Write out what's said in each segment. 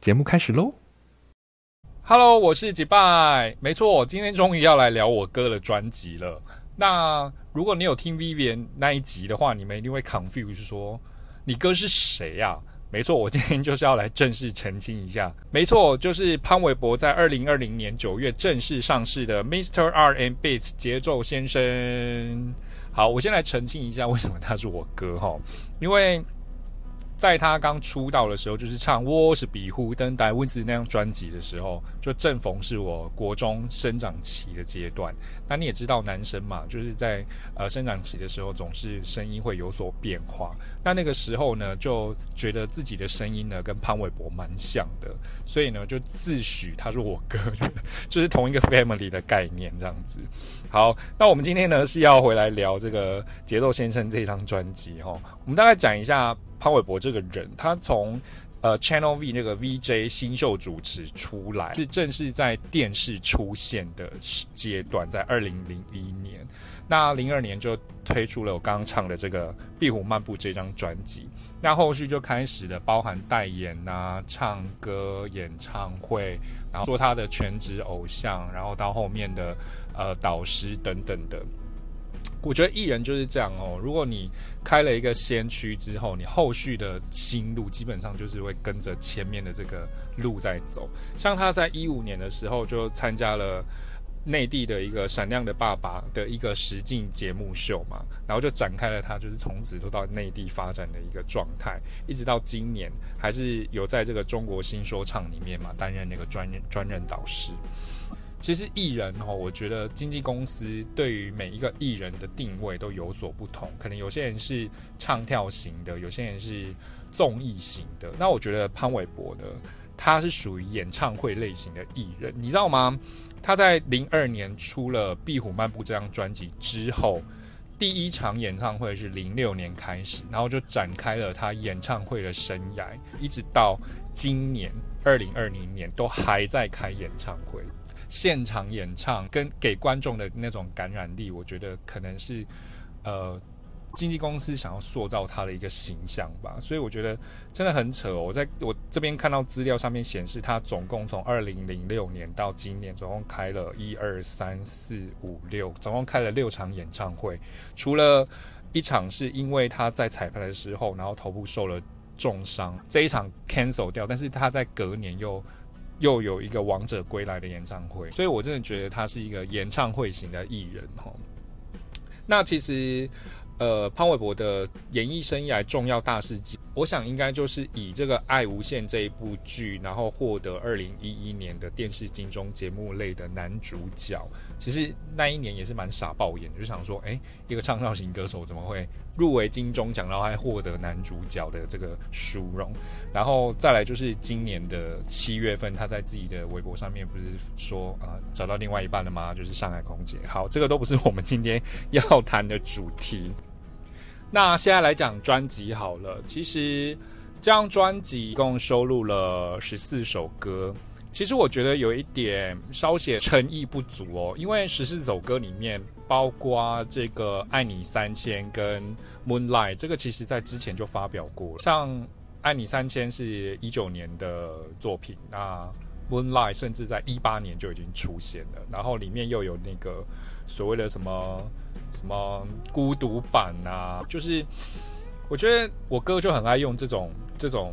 节目开始喽！Hello，我是吉拜，没错，今天终于要来聊我哥的专辑了。那如果你有听 Vivian 那一集的话，你们一定会 confuse 说你哥是谁呀？没错，我今天就是要来正式澄清一下。没错，就是潘玮柏在二零二零年九月正式上市的 Mr. R and Beats 节奏先生。好，我先来澄清一下为什么他是我哥哈，因为。在他刚出道的时候，就是唱《我是比呼登戴温子》那张专辑的时候，就正逢是我国中生长期的阶段。那你也知道，男生嘛，就是在呃生长期的时候，总是声音会有所变化。那那个时候呢，就觉得自己的声音呢跟潘玮柏蛮像的，所以呢就自诩他是我哥，就是同一个 family 的概念这样子。好，那我们今天呢是要回来聊这个《节奏先生》这张专辑哈，我们大概讲一下。潘玮柏这个人，他从呃 Channel V 那个 VJ 新秀主持出来，是正式在电视出现的阶段，在二零零一年，那零二年就推出了我刚刚唱的这个《壁虎漫步》这张专辑，那后续就开始了包含代言啊、唱歌、演唱会，然后做他的全职偶像，然后到后面的呃导师等等的。我觉得艺人就是这样哦。如果你开了一个先驱之后，你后续的新路基本上就是会跟着前面的这个路在走。像他在一五年的时候就参加了内地的一个《闪亮的爸爸》的一个实境节目秀嘛，然后就展开了他就是从此都到内地发展的一个状态，一直到今年还是有在这个中国新说唱里面嘛担任那个专任专任导师。其实艺人哦，我觉得经纪公司对于每一个艺人的定位都有所不同。可能有些人是唱跳型的，有些人是综艺型的。那我觉得潘玮柏呢，他是属于演唱会类型的艺人，你知道吗？他在零二年出了《壁虎漫步》这张专辑之后，第一场演唱会是零六年开始，然后就展开了他演唱会的生涯，一直到今年二零二零年都还在开演唱会。现场演唱跟给观众的那种感染力，我觉得可能是呃经纪公司想要塑造他的一个形象吧。所以我觉得真的很扯。我在我这边看到资料上面显示，他总共从二零零六年到今年，总共开了一二三四五六，总共开了六场演唱会。除了一场是因为他在彩排的时候，然后头部受了重伤，这一场 cancel 掉，但是他在隔年又。又有一个王者归来的演唱会，所以我真的觉得他是一个演唱会型的艺人哈。那其实，呃，潘玮柏的演艺生涯重要大事记，我想应该就是以这个《爱无限》这一部剧，然后获得二零一一年的电视金钟节目类的男主角。其实那一年也是蛮傻爆眼，就想说，哎，一个唱跳型歌手怎么会？入围金钟奖，然后还获得男主角的这个殊荣，然后再来就是今年的七月份，他在自己的微博上面不是说啊找到另外一半了吗？就是上海空姐。好，这个都不是我们今天要谈的主题。那现在来讲专辑好了，其实这张专辑一共收录了十四首歌。其实我觉得有一点稍显诚意不足哦，因为十四首歌里面包括这个《爱你三千》跟《Moonlight》，这个其实在之前就发表过了。像《爱你三千》是一九年的作品，那《Moonlight》甚至在一八年就已经出现了。然后里面又有那个所谓的什么什么孤独版啊，就是我觉得我哥就很爱用这种这种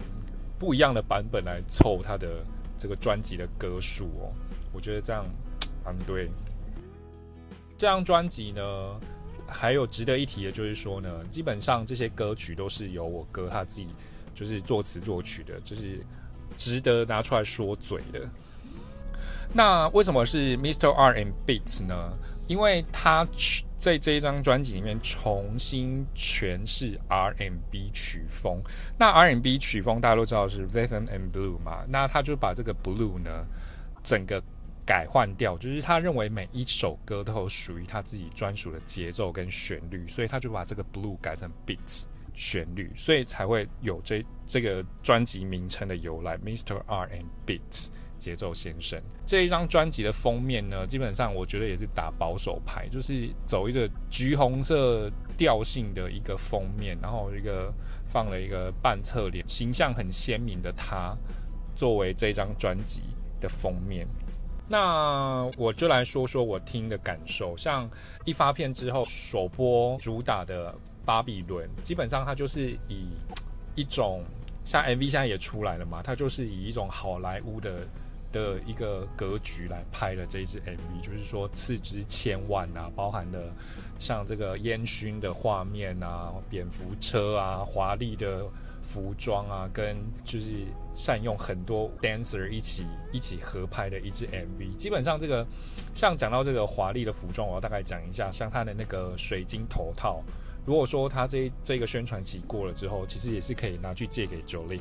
不一样的版本来凑他的。这个专辑的歌数哦，我觉得这样 很对。这张专辑呢，还有值得一提的，就是说呢，基本上这些歌曲都是由我哥他自己就是作词作曲的，就是值得拿出来说嘴的。那为什么是 Mister R and Beats 呢？因为他在这一张专辑里面重新诠释 R&B 曲风。那 R&B 曲风大家都知道是 Rhythm and Blue 嘛，那他就把这个 Blue 呢，整个改换掉，就是他认为每一首歌都有属于他自己专属的节奏跟旋律，所以他就把这个 blue 改成 beats 旋律，所以才会有这这个专辑名称的由来，Mr. R and Beats 节奏先生。这一张专辑的封面呢，基本上我觉得也是打保守牌，就是走一个橘红色调性的一个封面，然后一个放了一个半侧脸，形象很鲜明的他作为这张专辑的封面。那我就来说说我听的感受。像一发片之后首播主打的《巴比伦》，基本上它就是以一种像 MV 现在也出来了嘛，它就是以一种好莱坞的的一个格局来拍的这一支 MV，就是说斥资千万啊，包含了像这个烟熏的画面啊、蝙蝠车啊、华丽的。服装啊，跟就是善用很多 dancer 一起一起合拍的一支 MV。基本上这个，像讲到这个华丽的服装，我要大概讲一下，像他的那个水晶头套。如果说他这这个宣传期过了之后，其实也是可以拿去借给 Jolin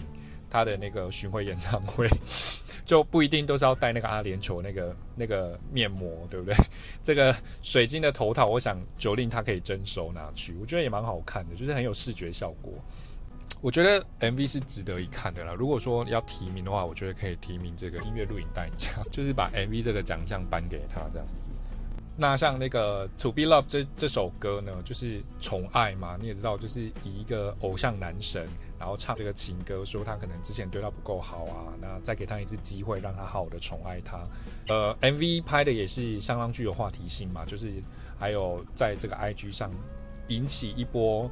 他的那个巡回演唱会，就不一定都是要戴那个阿联酋那个那个面膜，对不对？这个水晶的头套，我想九令他可以征收拿去，我觉得也蛮好看的，就是很有视觉效果。我觉得 MV 是值得一看的啦。如果说要提名的话，我觉得可以提名这个音乐录影带奖，就是把 MV 这个奖项颁给他这样子。那像那个《To Be Love》这这首歌呢，就是宠爱嘛，你也知道，就是以一个偶像男神，然后唱这个情歌，说他可能之前对他不够好啊，那再给他一次机会，让他好好的宠爱他。呃，MV 拍的也是相当具有话题性嘛，就是还有在这个 IG 上引起一波。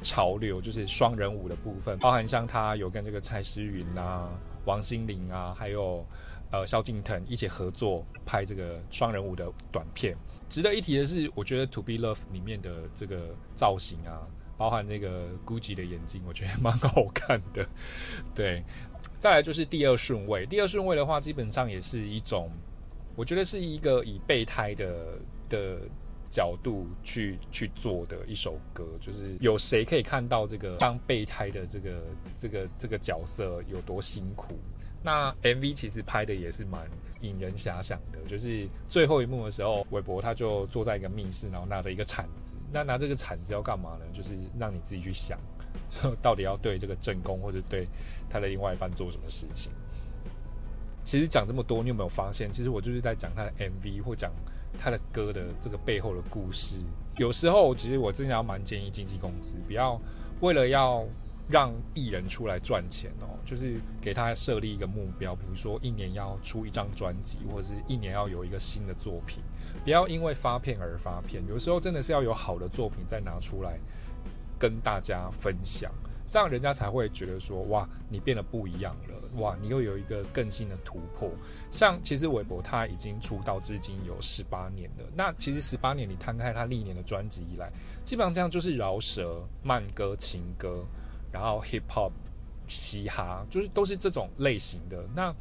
潮流就是双人舞的部分，包含像他有跟这个蔡诗芸啊、王心凌啊，还有呃萧敬腾一起合作拍这个双人舞的短片。值得一提的是，我觉得《To Be Love》里面的这个造型啊，包含那个 Gucci 的眼镜，我觉得蛮好看的。对，再来就是第二顺位，第二顺位的话，基本上也是一种，我觉得是一个以备胎的的。角度去去做的一首歌，就是有谁可以看到这个当备胎的这个这个这个角色有多辛苦？那 MV 其实拍的也是蛮引人遐想的，就是最后一幕的时候，韦伯他就坐在一个密室，然后拿着一个铲子。那拿这个铲子要干嘛呢？就是让你自己去想，到底要对这个正宫或者对他的另外一半做什么事情。其实讲这么多，你有没有发现？其实我就是在讲他的 MV 或讲。他的歌的这个背后的故事，有时候其实我真的要蛮建议经纪公司不要为了要让艺人出来赚钱哦，就是给他设立一个目标，比如说一年要出一张专辑，或者是一年要有一个新的作品，不要因为发片而发片。有时候真的是要有好的作品再拿出来跟大家分享。这样人家才会觉得说，哇，你变得不一样了，哇，你又有一个更新的突破。像其实韦伯他已经出道至今有十八年了，那其实十八年你摊开他历年的专辑以来，基本上这样就是饶舌、慢歌、情歌，然后 hip hop、嘻哈，就是都是这种类型的。那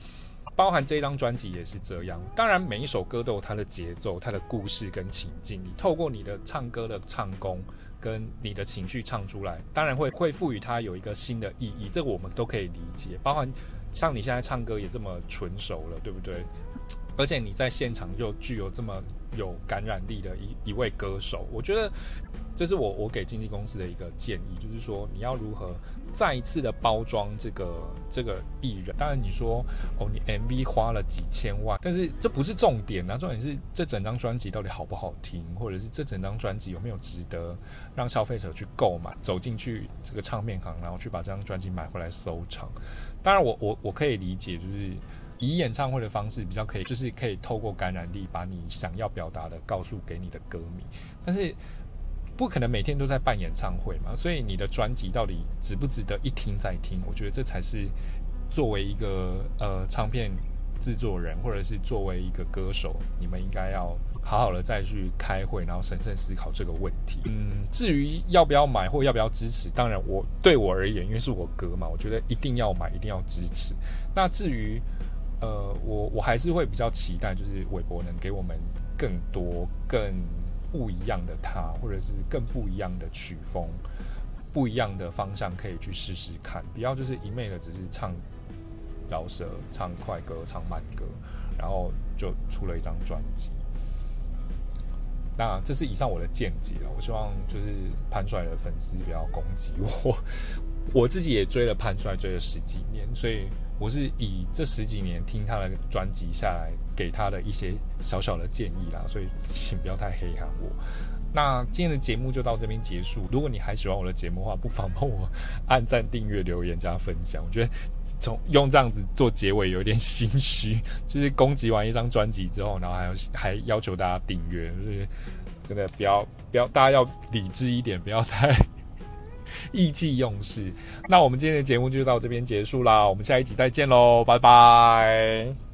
包含这张专辑也是这样。当然每一首歌都有它的节奏、它的故事跟情境，你透过你的唱歌的唱功。跟你的情绪唱出来，当然会会赋予它有一个新的意义，这个我们都可以理解。包含像你现在唱歌也这么纯熟了，对不对？而且你在现场又具有这么有感染力的一一位歌手，我觉得这是我我给经纪公司的一个建议，就是说你要如何。再一次的包装这个这个艺人，当然你说哦，你 MV 花了几千万，但是这不是重点啊，重点是这整张专辑到底好不好听，或者是这整张专辑有没有值得让消费者去购买，走进去这个唱片行，然后去把这张专辑买回来收藏。当然，我我我可以理解，就是以演唱会的方式比较可以，就是可以透过感染力把你想要表达的告诉给你的歌迷，但是。不可能每天都在办演唱会嘛，所以你的专辑到底值不值得一听再听？我觉得这才是作为一个呃唱片制作人，或者是作为一个歌手，你们应该要好好的再去开会，然后审慎思考这个问题。嗯，至于要不要买或要不要支持，当然我对我而言，因为是我歌嘛，我觉得一定要买，一定要支持。那至于呃，我我还是会比较期待，就是韦伯能给我们更多更。不一样的他，或者是更不一样的曲风，不一样的方向可以去试试看。不要就是一昧的只是唱饶舌、唱快歌、唱慢歌，然后就出了一张专辑。那这是以上我的见解了。我希望就是潘帅的粉丝不要攻击我。我自己也追了潘帅，追了十几年，所以我是以这十几年听他的专辑下来，给他的一些小小的建议啦。所以请不要太黑喊我。那今天的节目就到这边结束。如果你还喜欢我的节目的话，不妨帮我按赞、订阅、留言加分享。我觉得从用这样子做结尾有点心虚，就是攻击完一张专辑之后，然后还要还要求大家订阅，就是真的不要不要，大家要理智一点，不要太意气用事。那我们今天的节目就到这边结束啦，我们下一集再见喽，拜拜。